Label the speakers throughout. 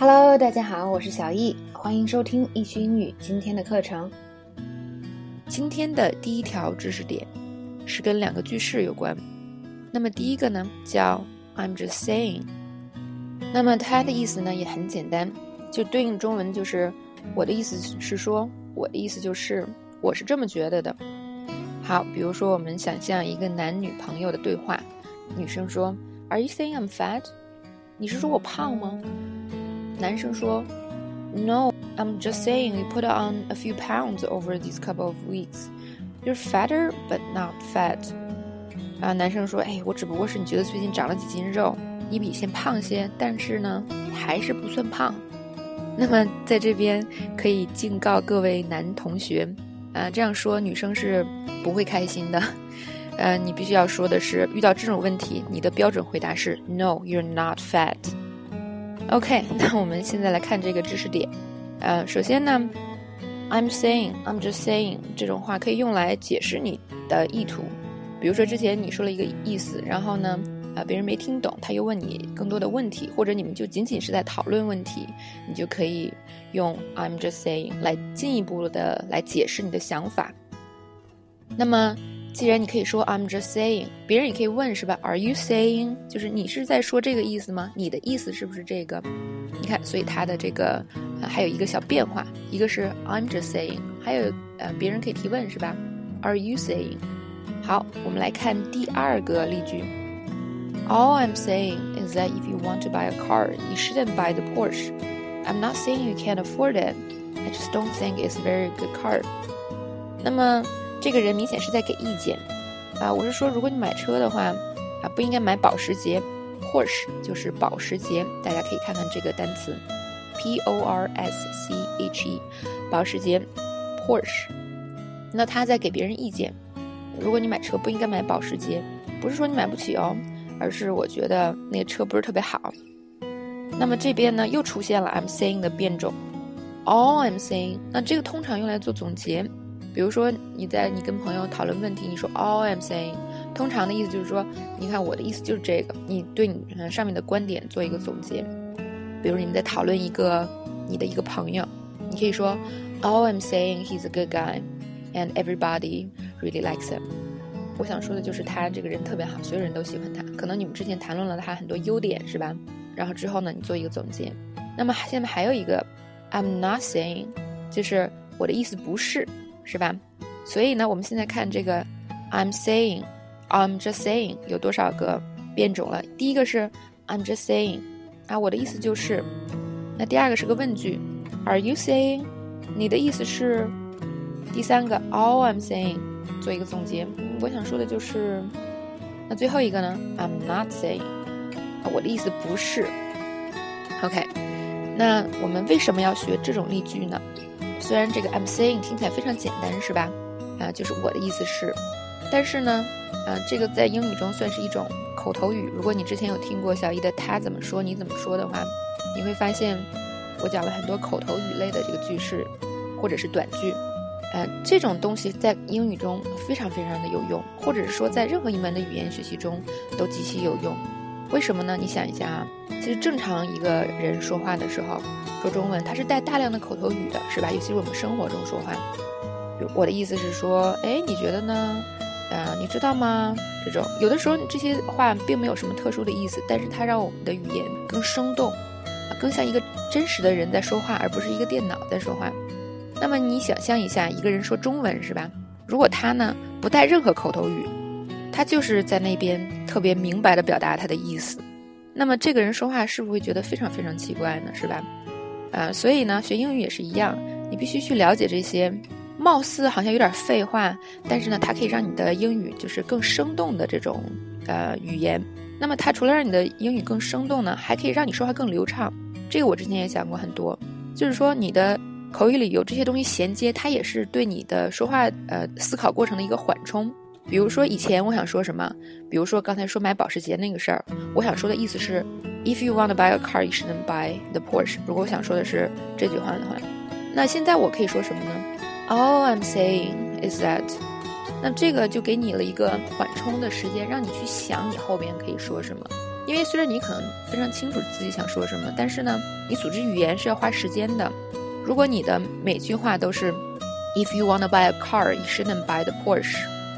Speaker 1: Hello，大家好，我是小易，欢迎收听易趣英语今天的课程。
Speaker 2: 今天的第一条知识点是跟两个句式有关。那么第一个呢叫 I'm just saying，那么它的意思呢也很简单，就对应中文就是我的意思是说，我的意思就是我是这么觉得的。好，比如说我们想象一个男女朋友的对话，女生说 Are you saying I'm fat？你是说我胖吗？男生说：“No, I'm just saying you put on a few pounds over these couple of weeks. You're fatter, but not fat.” 啊，男生说：“哎，我只不过是你觉得最近长了几斤肉，你比以前胖些，但是呢，还是不算胖。”那么在这边可以警告各位男同学，啊，这样说女生是不会开心的。呃，你必须要说的是，遇到这种问题，你的标准回答是：“No, you're not fat.” OK，那我们现在来看这个知识点。呃，首先呢，I'm saying, I'm just saying 这种话可以用来解释你的意图。比如说之前你说了一个意思，然后呢，啊，别人没听懂，他又问你更多的问题，或者你们就仅仅是在讨论问题，你就可以用 I'm just saying 来进一步的来解释你的想法。那么。既然你可以说 I'm just saying，别人也可以问是吧？Are you saying？就是你是在说这个意思吗？你的意思是不是这个？你看，所以它的这个还有一个小变化，一个是 I'm just saying，还有呃别人可以提问是吧？Are you saying？好，我们来看第二个例句。All I'm saying is that if you want to buy a car, you shouldn't buy the Porsche. I'm not saying you can't afford it. I just don't think it's a very good car. 那么。 这个人明显是在给意见，啊，我是说，如果你买车的话，啊，不应该买保时捷，Porsche 就是保时捷，大家可以看看这个单词，P O R S C H E，保时捷，Porsche。那他在给别人意见，如果你买车不应该买保时捷，不是说你买不起哦，而是我觉得那个车不是特别好。那么这边呢又出现了 I'm saying 的变种，All I'm saying，那这个通常用来做总结。比如说，你在你跟朋友讨论问题，你说 All I'm saying，通常的意思就是说，你看我的意思就是这个，你对你上面的观点做一个总结。比如你们在讨论一个你的一个朋友，你可以说 All I'm saying he's a good guy and everybody really likes him。我想说的就是他这个人特别好，所有人都喜欢他。可能你们之前谈论了他很多优点，是吧？然后之后呢，你做一个总结。那么下面还有一个 I'm not saying，就是我的意思不是。是吧？所以呢，我们现在看这个，I'm saying, I'm just saying 有多少个变种了？第一个是 I'm just saying，啊，我的意思就是。那第二个是个问句，Are you saying？你的意思是？第三个 All I'm saying，做一个总结，我想说的就是。那最后一个呢？I'm not saying，我的意思不是。OK，那我们为什么要学这种例句呢？虽然这个 I'm saying 听起来非常简单，是吧？啊，就是我的意思是，但是呢，啊，这个在英语中算是一种口头语。如果你之前有听过小易的他怎么说，你怎么说的话，你会发现我讲了很多口头语类的这个句式，或者是短句，呃，这种东西在英语中非常非常的有用，或者是说在任何一门的语言学习中都极其有用。为什么呢？你想一下啊，其实正常一个人说话的时候，说中文，他是带大量的口头语的，是吧？尤其是我们生活中说话。我的意思是说，哎，你觉得呢？呃，你知道吗？这种有的时候这些话并没有什么特殊的意思，但是它让我们的语言更生动，啊更像一个真实的人在说话，而不是一个电脑在说话。那么你想象一下，一个人说中文，是吧？如果他呢不带任何口头语。他就是在那边特别明白的表达他的意思，那么这个人说话是不是会觉得非常非常奇怪呢？是吧？啊，所以呢，学英语也是一样，你必须去了解这些貌似好像有点废话，但是呢，它可以让你的英语就是更生动的这种呃语言。那么它除了让你的英语更生动呢，还可以让你说话更流畅。这个我之前也讲过很多，就是说你的口语里有这些东西衔接，它也是对你的说话呃思考过程的一个缓冲。比如说以前我想说什么，比如说刚才说买保时捷那个事儿，我想说的意思是，If you want to buy a car, you shouldn't buy the Porsche。如果我想说的是这句话的话，那现在我可以说什么呢？All I'm saying is that，那这个就给你了一个缓冲的时间，让你去想你后边可以说什么。因为虽然你可能非常清楚自己想说什么，但是呢，你组织语言是要花时间的。如果你的每句话都是 "If you wanna buy a car, you shouldn't buy the Porsche.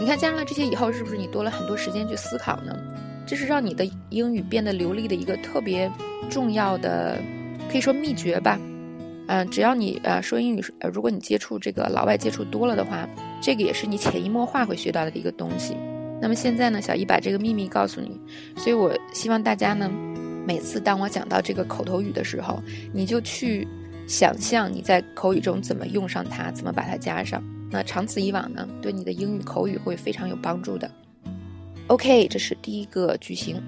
Speaker 2: 你看加上了这些以后，是不是你多了很多时间去思考呢？这是让你的英语变得流利的一个特别重要的，可以说秘诀吧。嗯，只要你呃说英语，如果你接触这个老外接触多了的话，这个也是你潜移默化会学到的一个东西。那么现在呢，小姨把这个秘密告诉你，所以我希望大家呢，每次当我讲到这个口头语的时候，你就去想象你在口语中怎么用上它，怎么把它加上。那长此以往呢，对你的英语口语会非常有帮助的。OK，这是第一个句型。